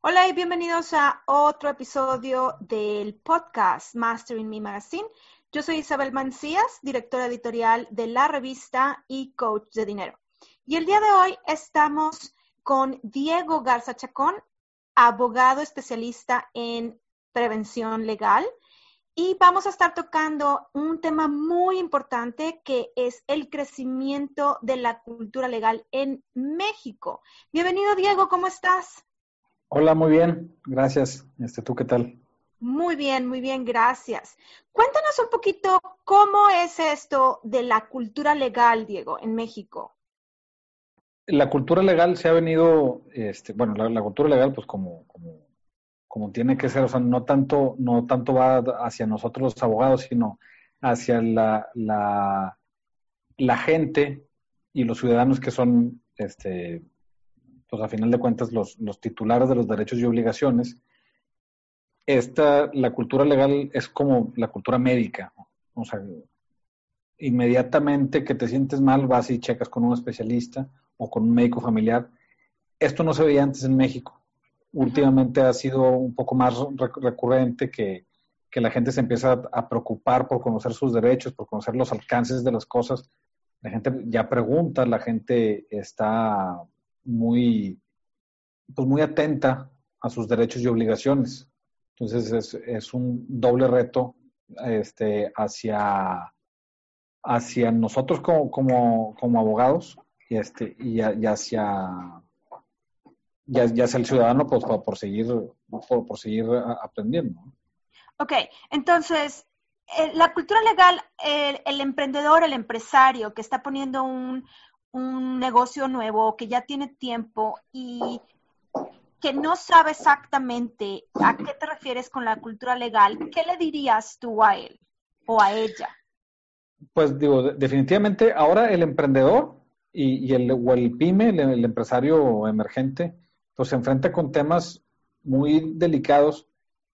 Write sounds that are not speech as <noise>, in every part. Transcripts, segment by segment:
Hola y bienvenidos a otro episodio del podcast Mastering Me Magazine. Yo soy Isabel Mancías, directora editorial de la revista y coach de dinero. Y el día de hoy estamos con Diego Garza Chacón, abogado especialista en prevención legal. Y vamos a estar tocando un tema muy importante que es el crecimiento de la cultura legal en México. Bienvenido, Diego, ¿cómo estás? Hola, muy bien, gracias. Este, ¿Tú qué tal? Muy bien, muy bien, gracias. Cuéntanos un poquito cómo es esto de la cultura legal, Diego, en México. La cultura legal se ha venido, este, bueno, la, cultura legal, pues como, como, como, tiene que ser, o sea, no tanto, no tanto va hacia nosotros los abogados, sino hacia la, la, la gente y los ciudadanos que son este, pues a final de cuentas los, los titulares de los derechos y obligaciones, esta, la cultura legal es como la cultura médica. O sea, inmediatamente que te sientes mal vas y checas con un especialista o con un médico familiar. Esto no se veía antes en México. Últimamente ha sido un poco más recurrente que, que la gente se empieza a preocupar por conocer sus derechos, por conocer los alcances de las cosas. La gente ya pregunta, la gente está muy, pues muy atenta a sus derechos y obligaciones. Entonces es, es un doble reto este, hacia, hacia nosotros como, como, como abogados y, este, y, hacia, y, hacia el ciudadano pues, por, seguir, por, seguir aprendiendo. Ok, entonces, eh, la cultura legal, el, emprendedor, el empresario que está poniendo un, un negocio nuevo que ya tiene tiempo y que no sabe exactamente a qué te refieres con la cultura legal, ¿qué le dirías tú a él o a ella? Pues digo, definitivamente ahora el emprendedor y, el, o el pyme, el, empresario emergente, pues se enfrenta con temas muy delicados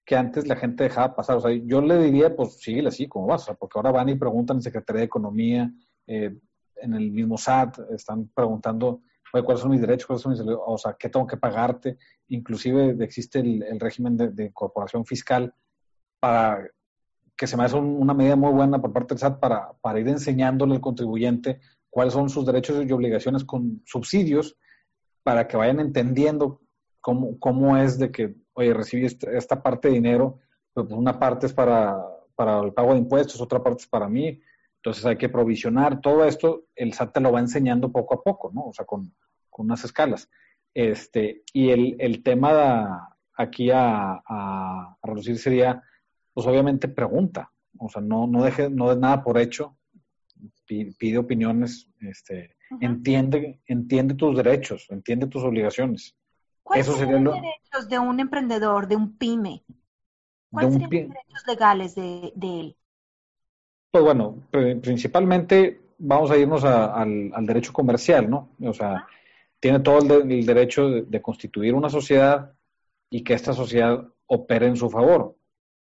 que antes la gente dejaba pasar. O sea, yo le diría, pues síguele así, como vas, porque ahora van y preguntan en Secretaría de Economía, eh, en el mismo SAT, están preguntando cuáles son mis derechos, cuáles son mis, o sea, qué tengo que pagarte. Inclusive existe el, régimen de, incorporación fiscal para que se me hace una medida muy buena por parte del SAT para, para ir enseñándole al contribuyente cuáles son sus derechos y obligaciones con subsidios para que vayan entendiendo cómo, cómo es de que, oye, recibí esta, parte de dinero, pues una parte es para, para el pago de impuestos, otra parte es para mí, entonces hay que provisionar todo esto, el SAT te lo va enseñando poco a poco, ¿no? O sea, con, unas escalas. Este, y el, el tema aquí a, a, reducir sería, pues obviamente pregunta, o sea, no, no deje, no des nada por hecho, pide, opiniones, este, entiende, entiende tus derechos, entiende tus obligaciones. ¿Cuáles son los derechos de un emprendedor, de un pyme? ¿Cuáles serían los derechos legales de, de él? Pues bueno, principalmente vamos a irnos al, derecho comercial, ¿no? O sea, tiene todo el, derecho de, constituir una sociedad y que esta sociedad opere en su favor.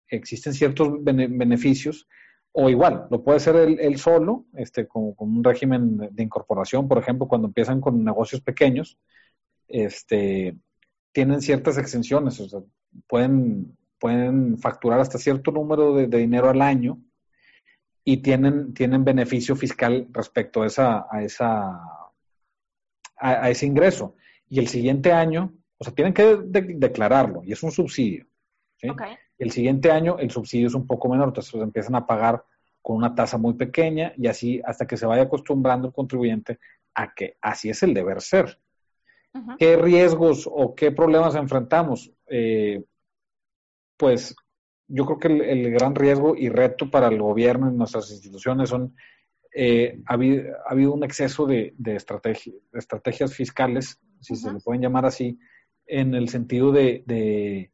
Existen ciertos beneficios, o igual, lo puede ser él, solo, este, con, un régimen de incorporación, por ejemplo, cuando empiezan con negocios pequeños, este, tienen ciertas exenciones, o sea, pueden, pueden facturar hasta cierto número de dinero al año y tienen, tienen beneficio fiscal respecto a, esa, a, esa, a, ese ingreso. Y el siguiente año, o sea, tienen que declararlo y es un subsidio. ¿sí? El siguiente año el subsidio es un poco menor, entonces empiezan a pagar con una tasa muy pequeña y así hasta que se vaya acostumbrando el contribuyente a que así es el deber ser. ¿Qué riesgos o qué problemas enfrentamos? Eh, pues yo creo que el, gran riesgo y reto para el gobierno y nuestras instituciones son, eh, ha, habido, un exceso de, de, estrategias fiscales, si se le pueden llamar así, en el sentido de, de,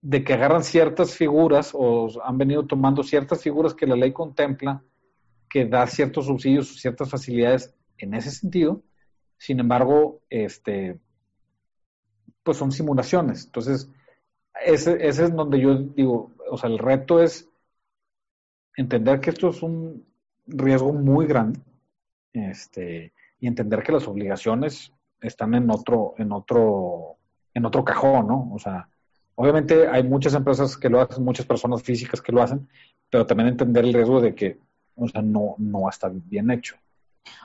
de, que agarran ciertas figuras o han venido tomando ciertas figuras que la ley contempla que da ciertos subsidios, ciertas facilidades en ese sentido. Sin embargo, este, pues son simulaciones. Entonces, ese, ese es donde yo digo, o sea, el reto es entender que esto es un riesgo muy grande este, y entender que las obligaciones están en otro, en otro, en otro cajón, ¿no? O sea, obviamente hay muchas empresas que lo hacen, muchas personas físicas que lo hacen, pero también entender el riesgo de que, o sea, no, no está bien hecho.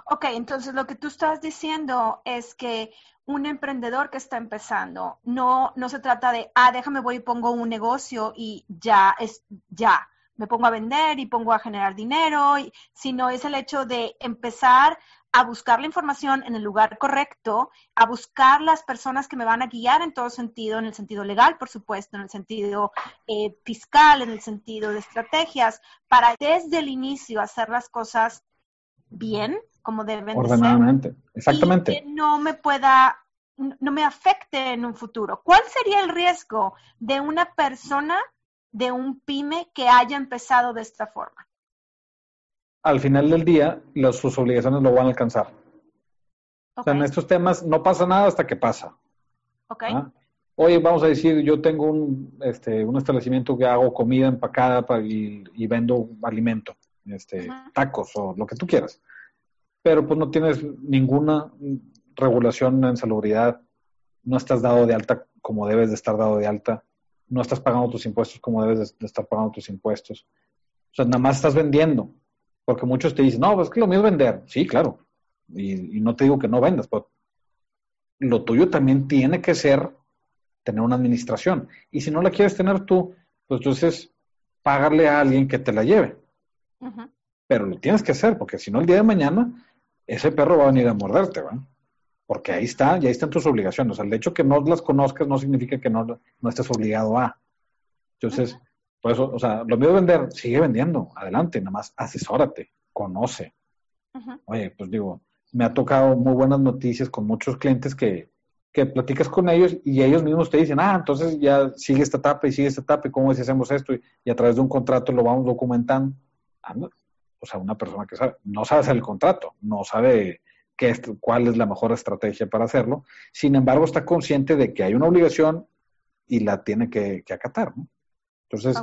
Ok, entonces lo que tú estás diciendo es que un emprendedor que está empezando, no, no se trata de, ah, déjame voy y pongo un negocio y ya es, ya, me pongo a vender y pongo a generar dinero, sino es el hecho de empezar a buscar la información en el lugar correcto, a buscar las personas que me van a guiar en todo sentido, en el sentido legal, por supuesto, en el sentido eh, fiscal, en el sentido de estrategias, para desde el inicio hacer las cosas bien, como deben Ordenadamente. Exactamente. Y que no me pueda, no me afecte en un futuro. ¿Cuál sería el riesgo de una persona, de un pyme que haya empezado de esta forma? Al final del día, sus obligaciones lo van a alcanzar. O sea, en estos temas no pasa nada hasta que pasa. Ok. ¿Ah? Oye, vamos a decir, yo tengo un, este, un establecimiento que hago comida empacada para, y, vendo alimento, este, tacos o lo que tú quieras pero pues no tienes ninguna regulación en salubridad, no estás dado de alta como debes de estar dado de alta, no estás pagando tus impuestos como debes de estar pagando tus impuestos. O sea, nada más estás vendiendo, porque muchos te dicen, no, pues es que lo mío es vender. Sí, claro, y, no te digo que no vendas, pero lo tuyo también tiene que ser tener una administración. Y si no la quieres tener tú, pues entonces pagarle a alguien que te la lleve. Pero lo tienes que hacer, porque si no el día de mañana ese perro va a venir a morderte, ¿va? Porque ahí está, ya están tus obligaciones. O sea, el hecho que no las conozcas no significa que no, no estés obligado a. Entonces, por eso, o sea, lo mío de vender, sigue vendiendo, adelante, nada más asesórate, conoce. Oye, pues digo, me ha tocado muy buenas noticias con muchos clientes que, que platicas con ellos y ellos mismos te dicen, ah, entonces ya sigue esta etapa y sigue esta etapa y cómo es si hacemos esto y, a través de un contrato lo vamos documentando. Ah, o sea, una persona que sabe, no sabe hacer el contrato, no sabe qué cuál es la mejor estrategia para hacerlo, sin embargo está consciente de que hay una obligación y la tiene que, acatar, ¿no? Entonces,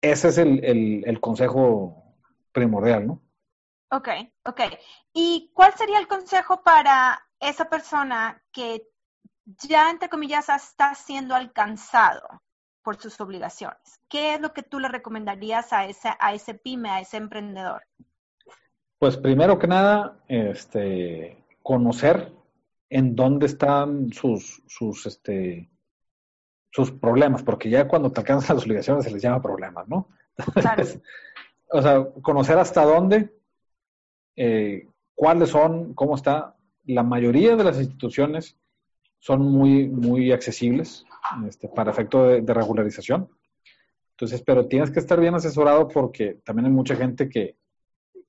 ese es el, el, consejo primordial, ¿no? Ok, ok. ¿Y cuál sería el consejo para esa persona que ya, entre comillas, está siendo alcanzado por sus obligaciones? ¿Qué es lo que tú le recomendarías a ese, a ese pyme, a ese emprendedor? Pues primero que nada, este, conocer en dónde están sus, sus, este, sus problemas, porque ya cuando te alcanzan las obligaciones se les llama problemas, ¿no? Claro. <laughs> o sea, conocer hasta dónde, eh, cuáles son, cómo está. La mayoría de las instituciones son muy, muy accesibles este, para efecto de, regularización. Entonces, pero tienes que estar bien asesorado porque también hay mucha gente que,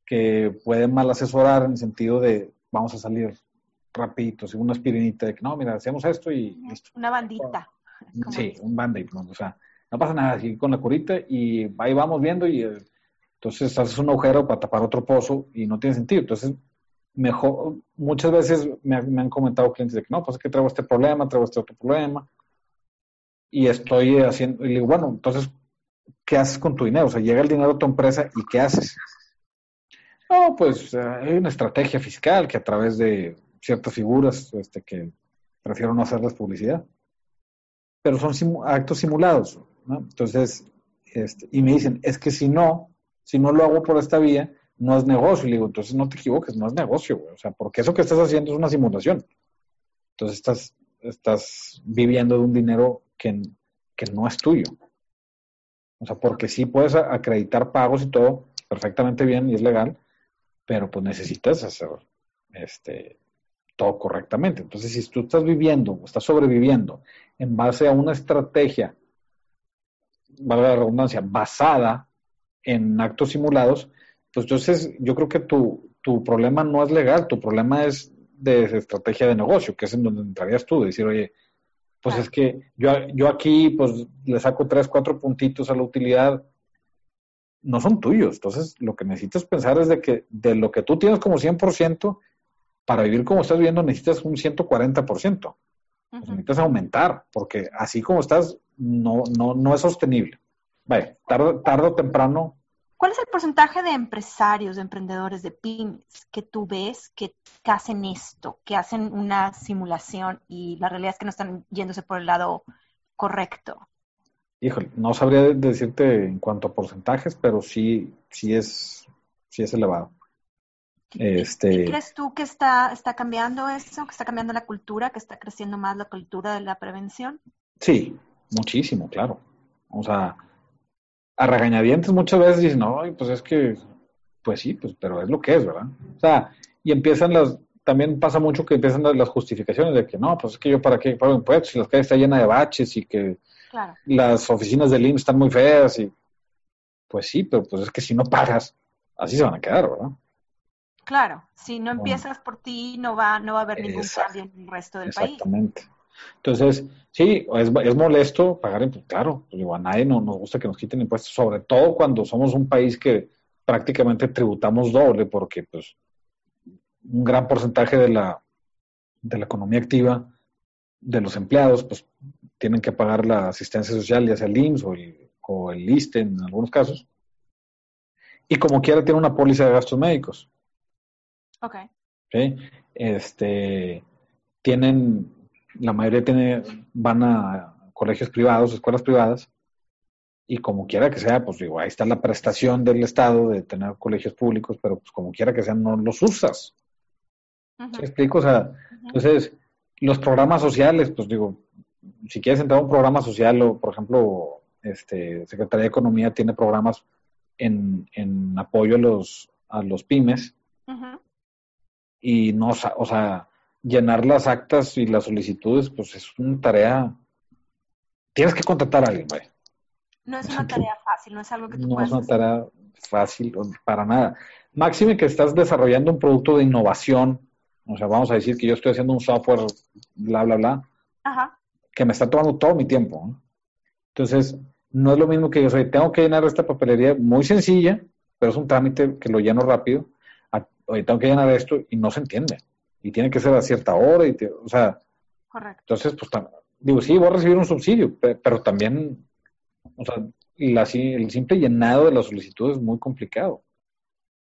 que puede mal asesorar en el sentido de vamos a salir rapidito, sin una aspirinita de que no, mira, hacemos esto y listo. Una bandita. Sí, un band-aid, o sea, no pasa nada, así con la curita y ahí vamos viendo y eh, entonces haces un agujero para tapar otro pozo y no tiene sentido. Entonces, mejor, muchas veces me, me han comentado clientes de que no, pues es que traigo este problema, traigo este otro problema, y estoy haciendo, y digo, bueno, entonces, ¿qué haces con tu dinero? O sea, llega el dinero a tu empresa y ¿qué haces? No, pues eh, hay una estrategia fiscal que a través de ciertas figuras, este, que prefiero no hacerles publicidad, pero son actos simulados. Entonces, este, y me dicen, es que si no, si no lo hago por esta vía, no es negocio. Y digo, entonces no te equivoques, no es negocio, O sea, porque eso que estás haciendo es una simulación. Entonces estás, estás viviendo de un dinero que, no es tuyo. O sea, porque sí puedes acreditar pagos y todo perfectamente bien y es legal, pero pues necesitas hacer este, todo correctamente. Entonces, si tú estás viviendo o estás sobreviviendo en base a una estrategia, valga la redundancia, basada en actos simulados, pues entonces yo creo que tu, tu problema no es legal, tu problema es de estrategia de negocio, que es en donde entrarías tú, de decir, oye, Pues es que yo, yo aquí pues le saco tres, cuatro puntitos a la utilidad, no son tuyos. Entonces, lo que necesitas pensar es de que de lo que tú tienes como 100%, para vivir como estás viviendo necesitas un 140%. Pues necesitas aumentar, porque así como estás, no, no, no es sostenible. Vaya, tarde, tarde o temprano ¿Cuál es el porcentaje de empresarios, de emprendedores, de pymes que tú ves que, hacen esto, que hacen una simulación y la realidad es que no están yéndose por el lado correcto? Híjole, no sabría decirte en cuanto a porcentajes, pero sí, sí es, sí es elevado. Este... ¿Crees tú que está, está cambiando eso, que está cambiando la cultura, que está creciendo más la cultura de la prevención? Sí, muchísimo, claro. O sea, a regañadientes muchas veces dicen, no, pues es que, pues sí, pues, pero es lo que es, ¿verdad? O sea, y empiezan las, también pasa mucho que empiezan las justificaciones de que no, pues es que yo para qué pago impuestos si las calles están llenas de baches y que las oficinas del IMSS están muy feas y pues sí, pero pues es que si no pagas, así se van a quedar, ¿verdad? Claro, si no empiezas por ti no va, no va a haber ningún cambio en el resto del país. Exactamente. Entonces, sí, es, es molesto pagar impuestos, claro, pues, a nadie no, nos gusta que nos quiten impuestos, sobre todo cuando somos un país que prácticamente tributamos doble, porque pues un gran porcentaje de la, de la economía activa de los empleados, pues tienen que pagar la asistencia social, ya sea el IMSS o el, o el ISTE en algunos casos. Y como quiera tiene una póliza de gastos médicos. Ok. ¿Sí? Este, tienen la mayoría tiene, van a colegios privados, escuelas privadas, y como quiera que sea, pues digo, ahí está la prestación del Estado de tener colegios públicos, pero pues como quiera que sea, no los usas. ¿Me explico? O sea, entonces, los programas sociales, pues digo, si quieres entrar a un programa social, o por ejemplo, este, Secretaría de Economía tiene programas en, en apoyo a los, a los pymes, y no, o sea, llenar las actas y las solicitudes, pues es una tarea. Tienes que contratar a alguien, vaya. No es una <laughs> tarea fácil, no es algo que tú No es una tarea fácil para nada. Máxime que estás desarrollando un producto de innovación, o sea, vamos a decir que yo estoy haciendo un software, bla, bla, bla, Ajá. que me está tomando todo mi tiempo. Entonces, no es lo mismo que yo soy, tengo que llenar esta papelería muy sencilla, pero es un trámite que lo lleno rápido. Oye, tengo que llenar esto y no se entiende y tiene que ser a cierta hora, y o sea, Correcto. entonces, pues, digo, sí, voy a recibir un subsidio, pero también, o sea, la, el simple llenado de la solicitud es muy complicado.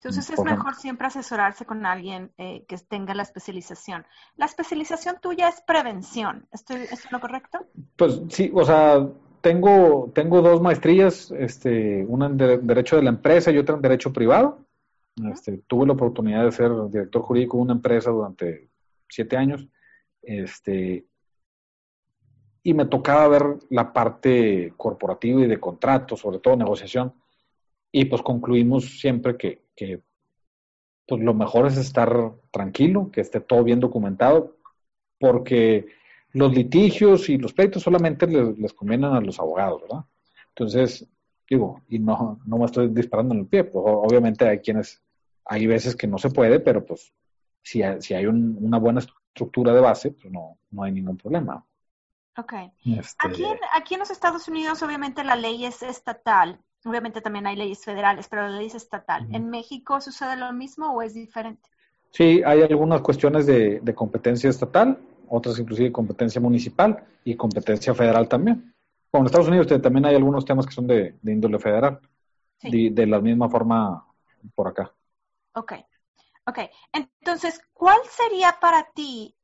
Entonces es mejor siempre asesorarse con alguien eh, que tenga la especialización. La especialización tuya es prevención, ¿estoy, ¿es lo correcto? Pues sí, o sea, tengo, tengo dos maestrías, este, una en Derecho de la Empresa y otra en Derecho Privado. Este, tuve la oportunidad de ser director jurídico de una empresa durante siete años. Este, y me tocaba ver la parte corporativa y de contrato, sobre todo negociación. Y pues concluimos siempre que, pues lo mejor es estar tranquilo, que esté todo bien documentado, porque los litigios y los pleitos solamente les, les convienen a los abogados, ¿verdad? Entonces, digo, y no, no me estoy disparando en el pie, pues obviamente hay quienes, hay veces que no se puede, pero pues si hay, si hay una buena estructura de base, pues no, no hay ningún problema. Ok. Este, aquí, en, aquí en los Estados Unidos obviamente la ley es estatal, obviamente también hay leyes federales, pero la ley es estatal. ¿En México sucede lo mismo o es diferente? Sí, hay algunas cuestiones de, de competencia estatal, otras inclusive competencia municipal y competencia federal también en Estados Unidos también hay algunos temas que son de, índole federal, de, la misma forma por acá. Ok, ok. Entonces, ¿cuál sería para ti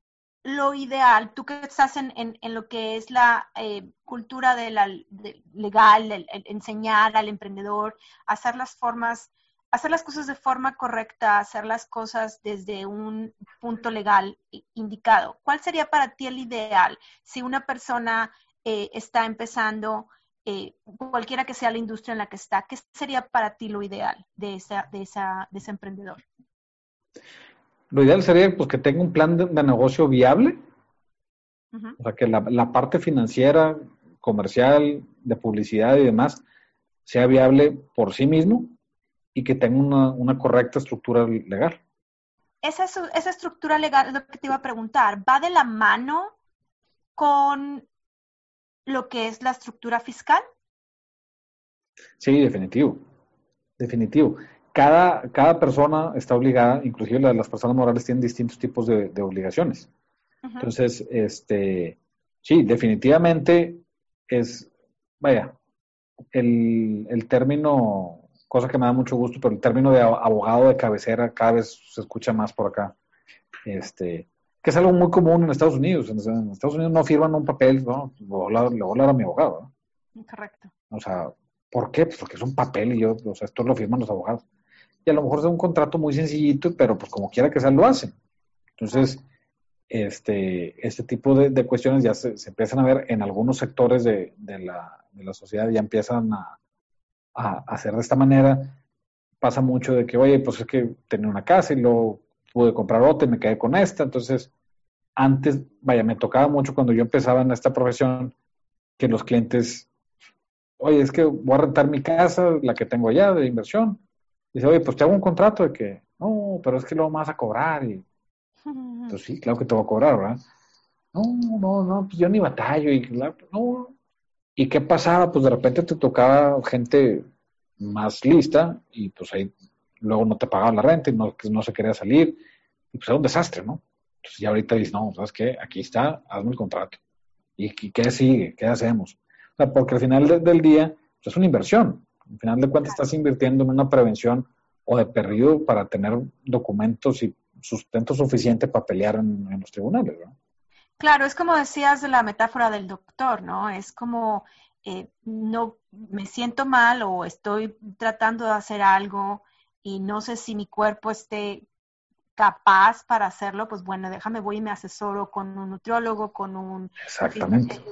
lo ideal, tú que estás en, en, lo que es la eh, cultura de la legal, enseñar al emprendedor, hacer las formas, hacer las cosas de forma correcta, hacer las cosas desde un punto legal indicado. ¿Cuál sería para ti el ideal si una persona eh, está empezando, eh, cualquiera que sea la industria en la que está, ¿qué sería para ti lo ideal de, esa, de, esa, de ese emprendedor? Lo ideal sería pues, que tenga un plan de, negocio viable, o sea, que la, parte financiera, comercial, de publicidad y demás sea viable por sí mismo y que tenga una, una correcta estructura legal. Esa, esa estructura legal es lo que te iba a preguntar. ¿Va de la mano con lo que es la estructura fiscal? Sí, definitivo. Definitivo. Cada, cada persona está obligada, inclusive las personas morales tienen distintos tipos de, obligaciones. Entonces, este, sí, definitivamente es, vaya, el, el término, cosa que me da mucho gusto, pero el término de abogado de cabecera cada vez se escucha más por acá. Este, que es algo muy común en Estados Unidos. En, Estados Unidos no firman un papel, ¿no? Le voy a hablar, a mi abogado. Correcto. O sea, ¿por qué? Pues porque es un papel y yo, o sea, esto lo firman los abogados. Y a lo mejor es un contrato muy sencillito, pero pues como quiera que sea, lo hacen. Entonces, este, este tipo de, cuestiones ya se, empiezan a ver en algunos sectores de, la, de la, sociedad, ya empiezan a, a, hacer de esta manera. Pasa mucho de que, oye, pues es que tenía una casa y luego pude comprar otra y me quedé con esta. Entonces, antes, vaya, me tocaba mucho cuando yo empezaba en esta profesión que los clientes, oye, es que voy a rentar mi casa, la que tengo allá de inversión. Dice, oye, pues te hago un contrato de que, no, pero es que lo vas a cobrar. Y, pues sí, claro que te voy a cobrar, ¿verdad? No, no, no, pues yo ni batallo. Y, no. ¿Y qué pasaba? Pues de repente te tocaba gente más lista y pues ahí luego no te pagaban la renta y no, no se quería salir, y pues era un desastre, ¿no? Entonces ya ahorita dices, no, ¿sabes qué? Aquí está, hazme el contrato. ¿Y, qué sigue? ¿Qué hacemos? Porque al final del día pues, es una inversión. Al final de cuentas estás invirtiendo en una prevención o de periodo para tener documentos y sustento suficiente para pelear en, los tribunales, ¿no? Claro, es como decías de la metáfora del doctor, ¿no? Es como eh, no me siento mal o estoy tratando de hacer algo y no sé si mi cuerpo esté capaz para hacerlo, pues bueno, déjame, voy y me asesoro con un nutriólogo, con un,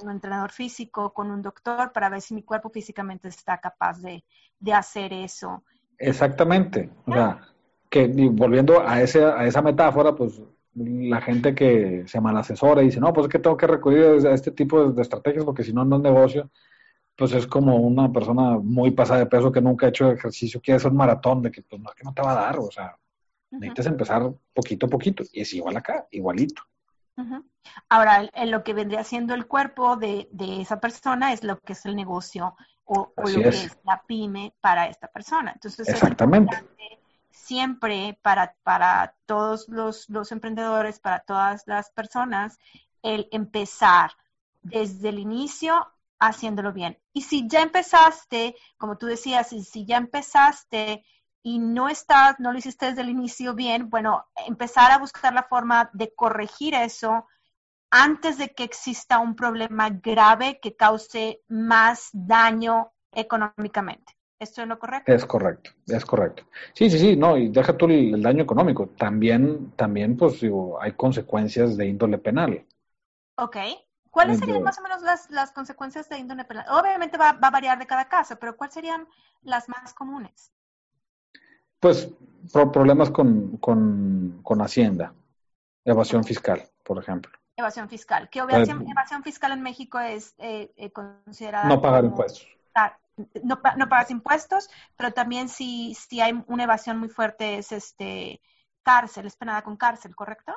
un entrenador físico, con un doctor, para ver si mi cuerpo físicamente está capaz de, hacer eso. Exactamente. O sea, que volviendo a, ese, a esa metáfora, pues la gente que se mal asesora y dice, no, pues es que tengo que recurrir a este tipo de, de estrategias porque si no, no es negocio pues es como una persona muy pasada de peso que nunca ha hecho ejercicio, quiere hacer un maratón, de que pues no, que no te va a dar, o sea, necesitas empezar poquito a poquito, y es igual acá, igualito. Ahora, en lo que vendría siendo el cuerpo de, esa persona es lo que es el negocio o, lo que es la pyme para esta persona. Entonces, Exactamente. siempre para, para todos los, los emprendedores, para todas las personas, el empezar desde el inicio haciéndolo bien. Y si ya empezaste, como tú decías, si ya empezaste y no estás, no lo hiciste desde el inicio bien, bueno, empezar a buscar la forma de corregir eso antes de que exista un problema grave que cause más daño económicamente. ¿Esto es lo correcto? Es correcto, es correcto. Sí, sí, sí, no, y deja tú el, daño económico. También, también, pues digo, hay consecuencias de índole penal. Ok. ¿Cuáles serían más o menos las, consecuencias de índole penal? Obviamente va, a variar de cada caso, pero ¿cuáles serían las más comunes? Pues problemas con, Hacienda, evasión fiscal, por ejemplo. Evasión fiscal. ¿Qué evasión, fiscal en México es eh, eh, considerada? No pagar impuestos. No, no pagas impuestos, pero también si, si hay una evasión muy fuerte es este cárcel, es penada con cárcel, ¿correcto?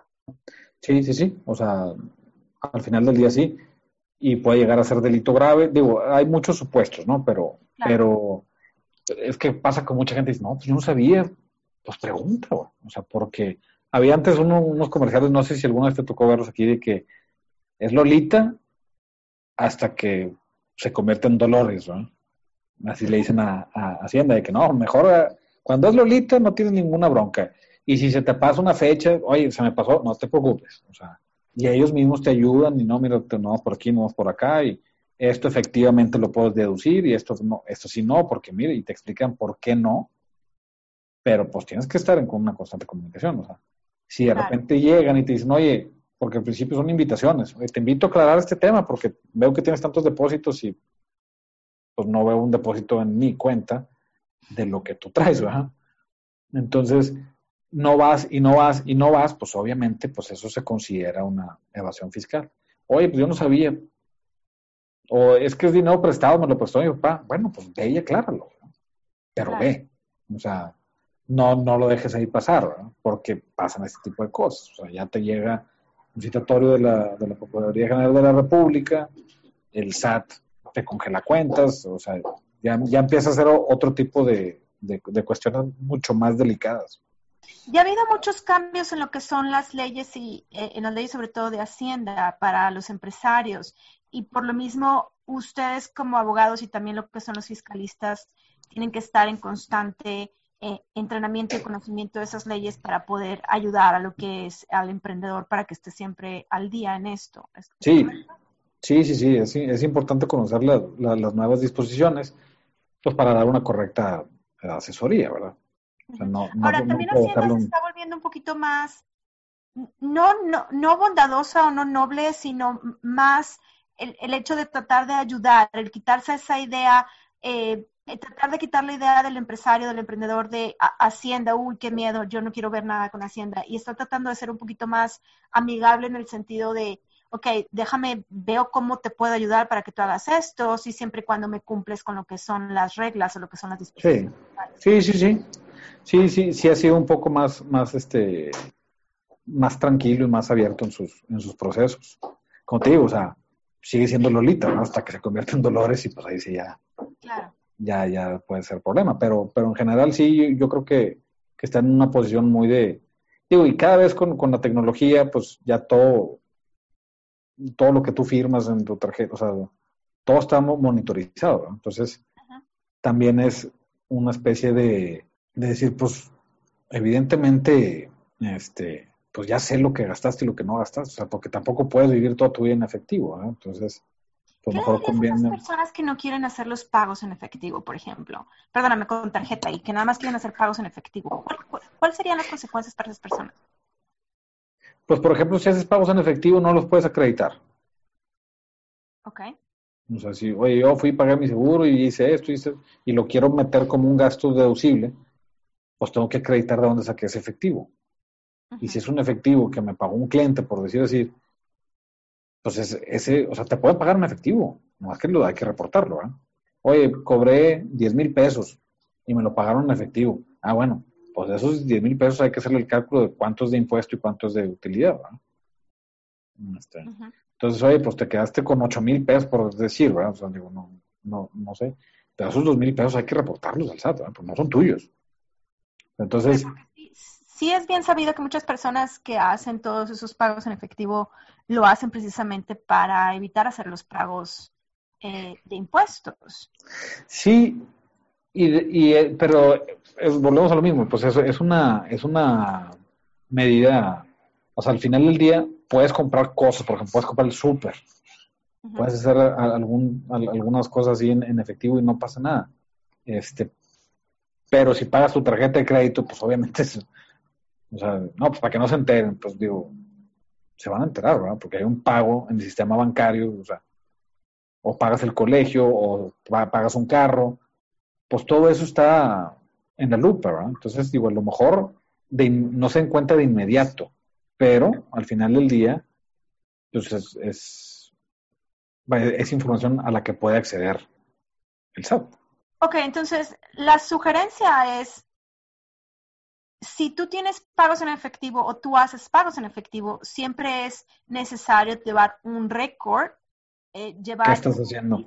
Sí, sí, sí. O sea, al final del día sí, y puede llegar a ser delito grave. Digo, hay muchos supuestos, ¿no? Pero, pero es que pasa con mucha gente dice, no, pues yo no sabía, pues pregunta, o sea, porque había antes unos comerciales, no sé si alguna vez te tocó verlos aquí, de que es Lolita hasta que se convierte en Dolores, ¿no? Así le dicen a, Hacienda, de que no, mejor eh, cuando es Lolita no tienes ninguna bronca. Y si se te pasa una fecha, oye, se me pasó, no te preocupes. O sea, y ellos mismos te ayudan y no, mira, no por aquí, no por acá y esto efectivamente lo puedes deducir y esto no, esto sí no, porque mire, y te explican por qué no, pero pues tienes que estar en una constante comunicación, o sea, si de repente llegan y te dicen, oye, porque al principio son invitaciones, te invito a aclarar este tema porque veo que tienes tantos depósitos y pues no veo un depósito en mi cuenta de lo que tú traes, ¿verdad? Entonces, no vas y no vas y no vas, pues obviamente, pues eso se considera una evasión fiscal. Oye, pues yo no sabía. O es que es dinero prestado, me lo prestó mi papá. Bueno, pues ve y acláralo. Pero ve. O sea, no, no lo dejes ahí pasar, porque pasan este tipo de cosas. O sea, ya te llega un citatorio de la, de la Procuraduría General de la República el SAT te congela cuentas, o sea, ya, ya empieza a ser otro tipo de, de, cuestiones mucho más delicadas. Ya ha habido muchos cambios en lo que son las leyes y eh, en las leyes sobre todo de Hacienda para los empresarios y por lo mismo ustedes como abogados y también lo que son los fiscalistas tienen que estar en constante eh, entrenamiento y conocimiento de esas leyes para poder ayudar a lo que es al emprendedor para que esté siempre al día en esto. Sí, sí, sí, sí, es, es importante conocer las nuevas disposiciones pues para dar una correcta asesoría, ¿verdad? Ahora, también Hacienda se está volviendo un poquito más, no, no, no bondadosa o no noble, sino más el, el hecho de tratar de ayudar, el quitarse esa idea, eh, tratar de quitar la idea del empresario, del emprendedor de Hacienda, uy, qué miedo, yo no quiero ver nada con Hacienda, y está tratando de ser un poquito más amigable en el sentido de, ok, déjame, veo cómo te puedo ayudar para que tú hagas esto, si siempre y cuando me cumples con lo que son las reglas o lo que son las disposiciones. Sí, sí, sí, sí. Sí, sí, sí ha sido un poco más, más, este, más tranquilo y más abierto en sus, en sus procesos. Como te digo, o sea, sigue siendo Lolita, ¿no? Hasta que se convierte en Dolores y pues ahí sí ya, ya, ya puede ser problema. Pero, pero en general sí, yo creo que, que está en una posición muy de, digo, y cada vez con, con la tecnología, pues ya todo, todo lo que tú firmas en tu tarjeta, o sea, todo está monitorizado. Entonces, también es una especie de, de, decir, pues, evidentemente, este, pues ya sé lo que gastaste y lo que no gastaste, o sea, porque tampoco puedes vivir toda tu vida en efectivo, Entonces, pues mejor conviene. las personas que no quieren hacer los pagos en efectivo, por ejemplo? Perdóname, con tarjeta y que nada más quieren hacer pagos en efectivo. ¿Cuáles serían las consecuencias para esas personas? Pues, por ejemplo, si haces pagos en efectivo, no los puedes acreditar. Ok. O sea, si, oye, yo fui a pagar mi seguro y hice esto, y, y lo quiero meter como un gasto deducible, pues tengo que acreditar de dónde saqué ese efectivo. Y si es un efectivo que me pagó un cliente, por decir así, pues ese, o sea, te pueden pagar en efectivo, no es que lo hay que reportarlo, ¿eh? Oye, cobré 10 mil pesos y me lo pagaron en efectivo. Ah, bueno, pues de esos 10 mil pesos hay que hacerle el cálculo de cuánto es de impuesto y cuánto es de utilidad. Este, entonces, oye, pues te quedaste con 8 mil pesos, por decir, ¿verdad? O sea, digo, no, no, no sé. Pero esos 2 mil pesos hay que reportarlos al SAT, ¿verdad? Pues no son tuyos. Entonces... Sí es bien sabido que muchas personas que hacen todos esos pagos en efectivo lo hacen precisamente para evitar hacer los pagos eh, de impuestos. Sí, y, eh, pero volvemos a lo mismo, pues eso es una, es una medida, o sea, al final del día puedes comprar cosas, por ejemplo, puedes comprar el súper, puedes hacer algún, algunas cosas así en, efectivo y no pasa nada. Este, pero si pagas tu tarjeta de crédito, pues obviamente o sea, no, pues para que no se enteren, pues digo, se van a enterar, ¿verdad? Porque hay un pago en el sistema bancario, o sea, o pagas el colegio, o pagas un carro, pues todo eso está en la lupa, ¿verdad? Entonces, digo, a lo mejor no se encuentra de inmediato, pero al final del día, pues es, es, es información a la que puede acceder el SAT. Ok, entonces la sugerencia es, si tú tienes pagos en efectivo o tú haces pagos en efectivo, siempre es necesario llevar un récord, eh, llevar ¿Qué estás haciendo?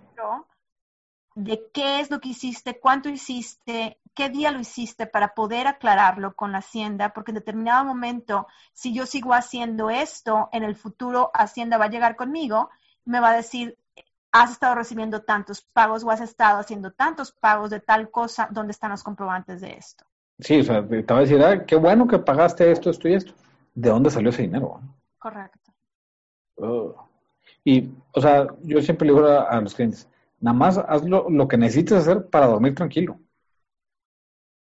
de qué es lo que hiciste, cuánto hiciste, qué día lo hiciste para poder aclararlo con la Hacienda, porque en determinado momento, si yo sigo haciendo esto, en el futuro Hacienda va a llegar conmigo, me va a decir, has estado recibiendo tantos pagos o has estado haciendo tantos pagos de tal cosa, ¿dónde están los comprobantes de esto? Sí, o sea, te va a decir, ah, qué bueno que pagaste esto, esto y esto. ¿De dónde salió ese dinero? Correcto. y, o sea, yo siempre le digo a los clientes, Nada más haz lo, que necesites hacer para dormir tranquilo.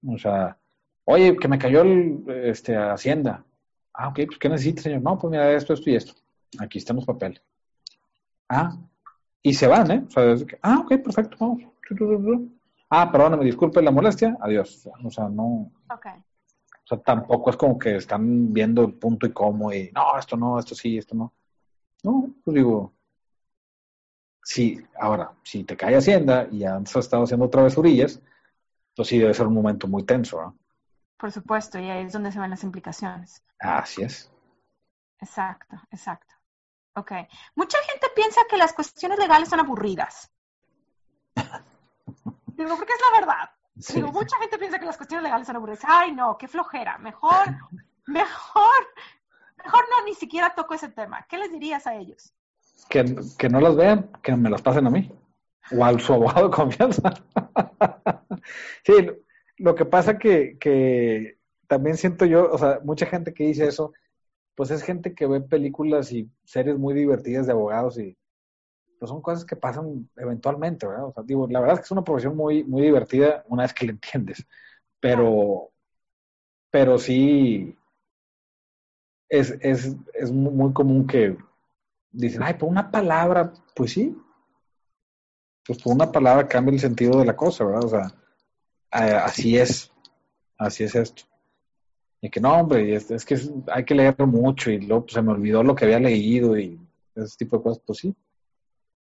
O sea, oye, que me cayó el, este, Hacienda. Ah, ok, pues ¿qué necesitas, señor? No, pues mira, esto, esto y esto. Aquí están los papeles. Ah, y se van, ¿eh? O sea, que, ah, ok, perfecto, vamos. Ah, perdóname, disculpe la molestia, adiós. O sea, no. Ok. O sea, tampoco es como que están viendo el punto y cómo y no, esto no, esto sí, esto no. No, pues digo, Sí, ahora, si te cae Hacienda y has estado haciendo travesurillas, pues sí debe ser un momento muy tenso. ¿no? Por supuesto, y ahí es donde se ven las implicaciones. Así es. Exacto, exacto. Ok. Mucha gente piensa que las cuestiones legales son aburridas. <laughs> Digo, porque es la verdad. Digo, mucha gente piensa que las cuestiones legales son aburridas. Ay, no, qué flojera. Mejor, <laughs> mejor, mejor no, ni siquiera toco ese tema. ¿Qué les dirías a ellos? Que, que no las vean, que me las pasen a mí. O al su abogado de confianza. <laughs> sí, lo que pasa que, que también siento yo, o sea, mucha gente que dice eso, pues es gente que ve películas y series muy divertidas de abogados y pues son cosas que pasan eventualmente, ¿verdad? O sea, digo, la verdad es que es una profesión muy, muy divertida una vez que la entiendes, pero, pero sí es, es, es muy común que dicen, ay, por una palabra, pues sí, pues por una palabra cambia el sentido de la cosa, ¿verdad? O sea, así es, así es esto. Y que no, hombre, es, es que hay que leer mucho y luego pues, se me olvidó lo que había leído y ese tipo de cosas, pues sí.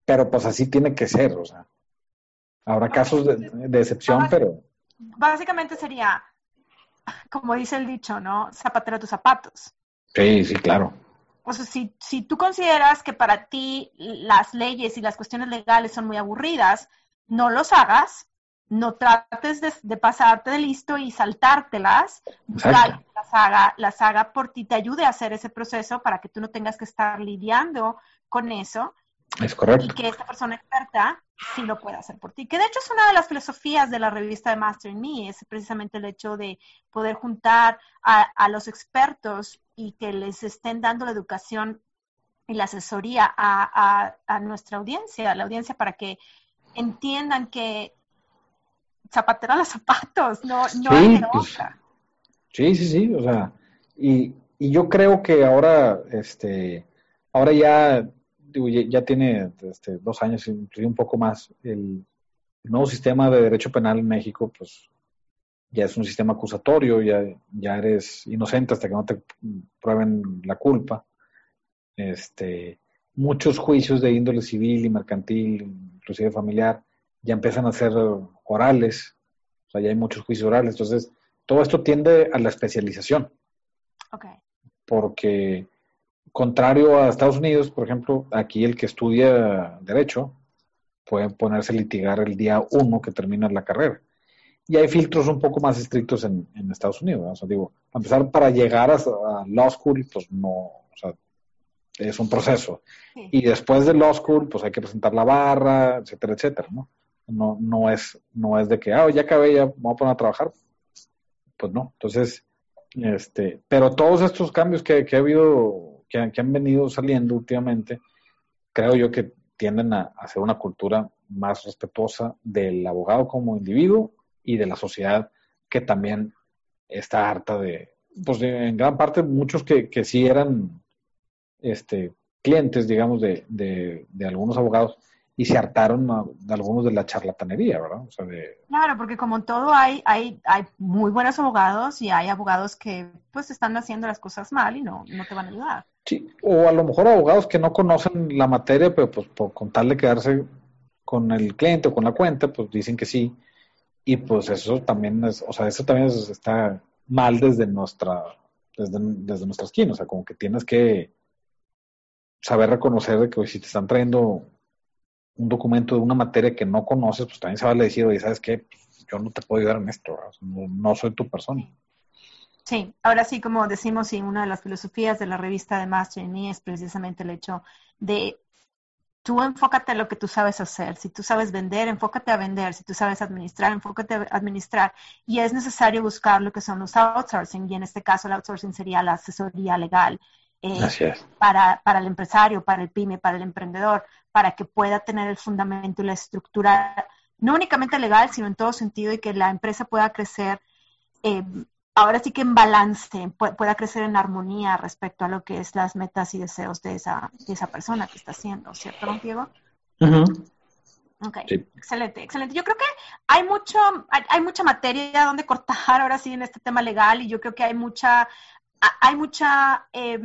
Pero pues así tiene que ser, o sea. Habrá casos de, excepción, pero... Básicamente sería, como dice el dicho, ¿no? Zapatero tus zapatos. Sí, sí, claro. O sea, si, si tú consideras que para ti las leyes y las cuestiones legales son muy aburridas, no los hagas, no trates de, pasarte de listo y saltártelas, las haga, las haga por ti, te ayude a hacer ese proceso para que tú no tengas que estar lidiando con eso. Es correcto. Y que esta persona experta sí lo pueda hacer por ti. Que de hecho es una de las filosofías de la revista de Master in Me, es precisamente el hecho de poder juntar a, a los expertos y que les estén dando la educación y la asesoría a, a, a nuestra audiencia, a la audiencia para que entiendan que zapatero a los zapatos, no, no hay pues, otra. Sí, sí, sí, o sea, y, y yo creo que ahora, este, ahora ya, ya tiene este, dos años, y un poco más, el, nuevo sistema de derecho penal en México, pues ya es un sistema acusatorio, ya, ya eres inocente hasta que no te prueben la culpa. Este, muchos juicios de índole civil y mercantil, inclusive familiar, ya empiezan a ser orales, o sea, ya hay muchos juicios orales. Entonces, todo esto tiende a la especialización. Okay. Porque, contrario a Estados Unidos, por ejemplo, aquí el que estudia Derecho puede ponerse a litigar el día uno que termina la carrera. Y hay filtros un poco más estrictos en, Estados Unidos. O sea, digo, a empezar, para llegar a, Law School, pues no, o sea, es un proceso. Y después de Law School, pues hay que presentar la barra, etcétera, etcétera, ¿no? No, no, es, no es de que, ah, ya acabé, ya vamos a poner a trabajar. Pues no. Entonces, este, pero todos estos cambios que, que ha habido, que, han venido saliendo últimamente, creo yo que tienden a hacer una cultura más respetuosa del abogado como individuo y de la sociedad que también está harta de, pues en gran parte muchos que, que sí eran este, clientes, digamos, de, de, de algunos abogados, y se hartaron de algunos de la charlatanería, ¿verdad? O sea, de... Claro, porque como todo hay, hay, hay muy buenos abogados y hay abogados que pues están haciendo las cosas mal y no, no te van a ayudar. Sí, o a lo mejor abogados que no conocen la materia, pero pues por contarle quedarse con el cliente o con la cuenta, pues dicen que sí. Y pues eso también es, o sea, eso también está mal desde nuestra, desde, desde nuestra esquina, o sea, como que tienes que saber reconocer de que si te están trayendo un documento de una materia que no conoces, pues también se vale decir, oye, ¿sabes qué? Yo no te puedo ayudar en esto, no, soy tu persona. Sí, ahora sí, como decimos, y una de las filosofías de la revista de Master in Me es precisamente el hecho de tú enfócate en lo que tú sabes hacer. Si tú sabes vender, enfócate a vender. Si tú sabes administrar, enfócate a administrar. Y es necesario buscar lo que son los outsourcing. Y en este caso, el outsourcing sería la asesoría legal. Eh, para, para el empresario, para el pyme, para el emprendedor, para que pueda tener el fundamento y la estructura, no únicamente legal, sino en todo sentido, y que la empresa pueda crecer, eh, ahora sí que en balance, pueda crecer en armonía respecto a lo que es las metas y deseos de esa, de esa persona que está haciendo, ¿cierto, don Diego? Ok, excelente, excelente. Yo creo que hay mucho, hay, mucha materia donde cortar ahora sí en este tema legal y yo creo que hay mucha, hay mucha eh,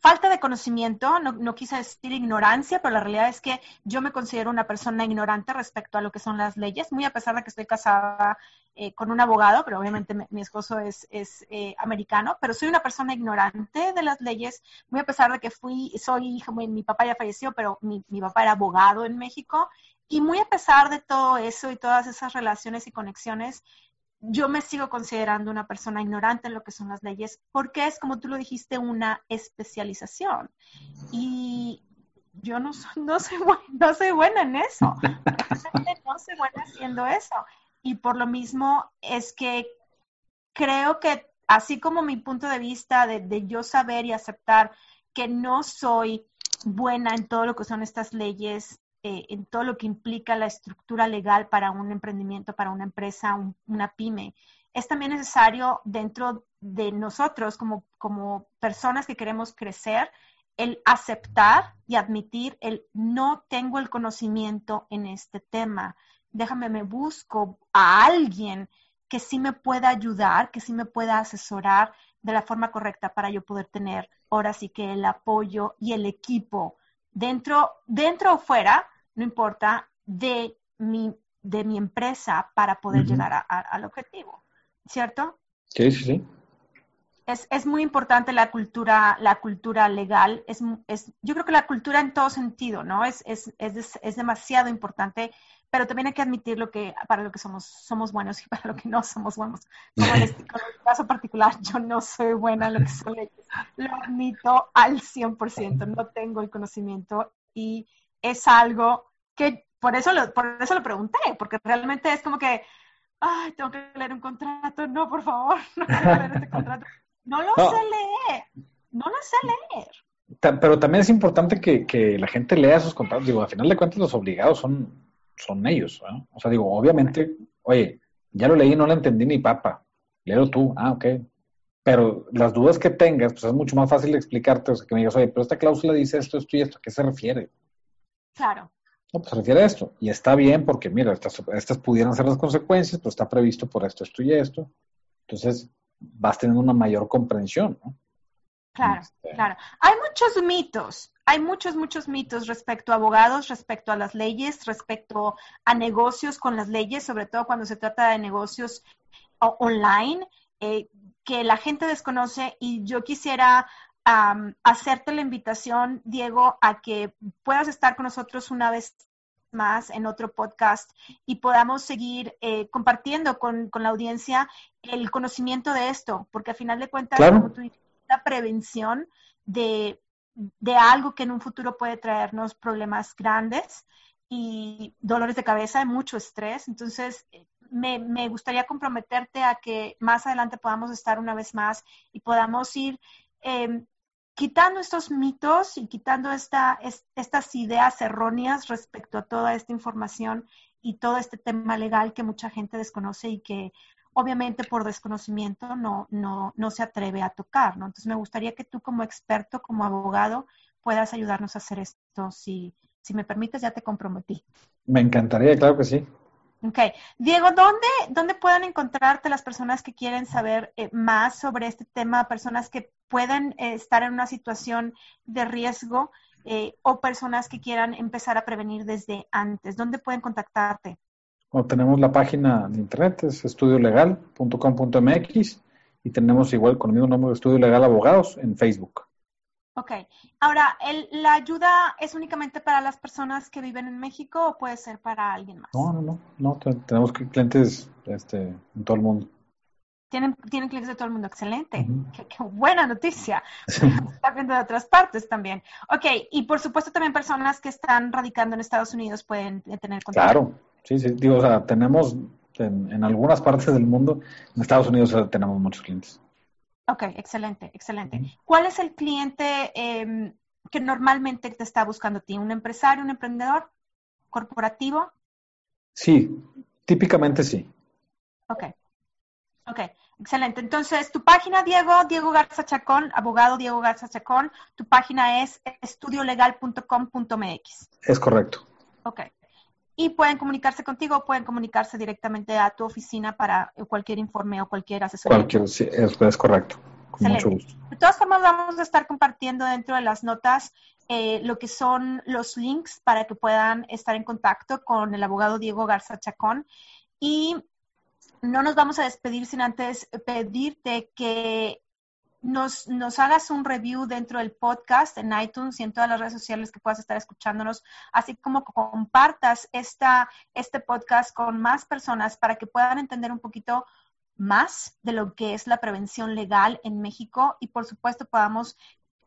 falta de conocimiento, no, quise decir ignorancia, pero la realidad es que yo me considero una persona ignorante respecto a lo que son las leyes, muy a pesar de que estoy casada eh, con un abogado, pero obviamente mi, esposo es, eh, americano, pero soy una persona ignorante de las leyes, muy a pesar de que fui, soy hija, mi, mi papá ya falleció, pero mi, mi papá era abogado en México, y muy a pesar de todo eso y todas esas relaciones y conexiones, yo me sigo considerando una persona ignorante en lo que son las leyes, porque es, como tú lo dijiste, una especialización. Y yo no, soy, no, soy, no soy buena en eso. no soy buena haciendo eso. Y por lo mismo es que creo que así como mi punto de vista de, de yo saber y aceptar que no soy buena en todo lo que son estas leyes, eh, en todo lo que implica la estructura legal para un emprendimiento, para una empresa, una pyme. Es también necesario dentro de nosotros como, como personas que queremos crecer, el aceptar y admitir el no tengo el conocimiento en este tema. Déjame, me busco a alguien que sí me pueda ayudar, que sí me pueda asesorar de la forma correcta para yo poder tener ahora sí que el apoyo y el equipo dentro, dentro o fuera, no importa, de mi, de mi empresa para poder llegar al objetivo, ¿cierto? Sí, sí, sí. Es, es, muy importante la cultura, la cultura legal. Es, es, yo creo que la cultura en todo sentido, ¿no? Es, es, es, es demasiado importante, pero también hay que admitir lo que, para lo que somos, somos buenos y para lo que no somos buenos. <laughs> Como en este caso particular, yo no soy buena en lo que son leyes. Lo admito al 100%, no tengo el conocimiento y es algo que por eso lo, por eso lo pregunté, porque realmente es como que, ay, tengo que leer un contrato, no, por favor, <laughs> no quiero leer este contrato. No lo sé leer, no lo sé leer. Pero también es importante que, que, la gente lea esos contratos. Digo, al final de cuentas los obligados son, son ellos. ¿no? O sea, digo, obviamente, oye, ya lo leí, no lo entendí ni papa. Léelo tú. Ah, ok. Pero las dudas que tengas, pues es mucho más fácil explicarte. O sea, que me digas, oye, pero esta cláusula dice esto, esto y esto. ¿A qué se refiere? Claro. No, pues se refiere a esto. Y está bien porque, mira, estas, estas pudieran ser las consecuencias, pero está previsto por esto, esto y esto. Entonces, vas teniendo una mayor comprensión, ¿no? Claro, este, claro. Hay muchos mitos, hay muchos, muchos mitos respecto a abogados, respecto a las leyes, respecto a negocios con las leyes, sobre todo cuando se trata de negocios online, eh, que la gente desconoce. Y yo quisiera hacerte la invitación, Diego, a que puedas estar con nosotros una vez más en otro podcast y podamos seguir eh, compartiendo con, la audiencia el conocimiento de esto, porque al final de cuentas, la prevención de, de algo que en un futuro puede traernos problemas grandes y dolores de cabeza y mucho estrés. Entonces, me, me, gustaría comprometerte a que más adelante podamos estar una vez más y podamos ir eh, quitando estos mitos y quitando esta, estas ideas erróneas respecto a toda esta información y todo este tema legal que mucha gente desconoce y que obviamente por desconocimiento no, no, no se atreve a tocar, ¿no? Entonces me gustaría que tú como experto, como abogado, puedas ayudarnos a hacer esto. Si, si me permites, ya te comprometí. Me encantaría, claro que sí. Ok. Diego, ¿dónde, ¿dónde pueden encontrarte las personas que quieren saber eh, más sobre este tema? Personas que puedan eh, estar en una situación de riesgo eh, o personas que quieran empezar a prevenir desde antes. ¿Dónde pueden contactarte? Tenemos la página de internet, es estudiolegal.com.mx y tenemos igual con el mismo nombre de Estudio Legal Abogados en Facebook. Ok. Ahora, ¿la ayuda es únicamente para las personas que viven en México o puede ser para alguien más? No, no, no. no tenemos clientes este, en todo el mundo. Tienen, tienen clientes de todo el mundo. Excelente. qué, buena noticia. <laughs> Está viendo de otras partes también. Ok. Y por supuesto también personas que están radicando en Estados Unidos pueden tener contacto. Claro. Sí, sí. Digo, o sea, tenemos en, en algunas partes del mundo, en Estados Unidos tenemos muchos clientes. Ok, excelente, excelente. ¿Cuál es el cliente em, que normalmente te está buscando a ti? ¿Un empresario, un emprendedor corporativo? Sí, típicamente sí. Ok, ok, excelente. Entonces, tu página, Diego, Diego Garza Chacón, abogado Diego Garza Chacón, tu página es estudiolegal.com.mx. Es correcto. Ok y pueden comunicarse contigo pueden comunicarse directamente a tu oficina para cualquier informe o cualquier asesoría. Cualquier, sí, es, correcto. Mucho gusto. De todas formas, vamos a estar compartiendo dentro de las notas eh, lo que son los links para que puedan estar en contacto con el abogado Diego Garza Chacón. Y no nos vamos a despedir sin antes pedirte que nos, nos, hagas un review dentro del podcast en iTunes y en todas las redes sociales que puedas estar escuchándonos, así como compartas esta, este podcast con más personas para que puedan entender un poquito más de lo que es la prevención legal en México y por supuesto podamos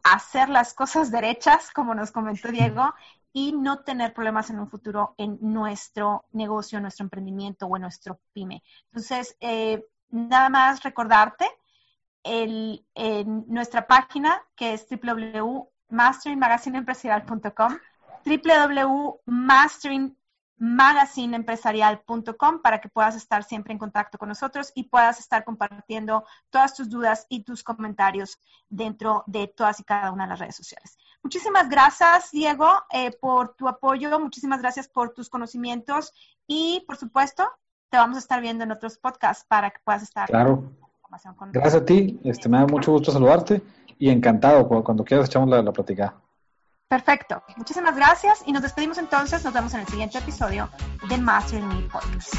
hacer las cosas derechas, como nos comentó Diego, y no tener problemas en un futuro en nuestro negocio, en nuestro emprendimiento o en nuestro pyme. Entonces, eh, nada más recordarte el, en nuestra página que es www.masteringmagazineempresarial.com www.mastering magazineempresarial.com para que puedas estar siempre en contacto con nosotros y puedas estar compartiendo todas tus dudas y tus comentarios dentro de todas y cada una de las redes sociales. Muchísimas gracias, Diego, eh, por tu apoyo, muchísimas gracias por tus conocimientos y, por supuesto, te vamos a estar viendo en otros podcasts para que puedas estar. Claro. Con gracias a ti, este, me da mucho gusto saludarte y encantado, cuando, quieras echamos la, la platicada. Perfecto. Muchísimas gracias y nos despedimos entonces. Nos vemos en el siguiente episodio de Master Me Podcast.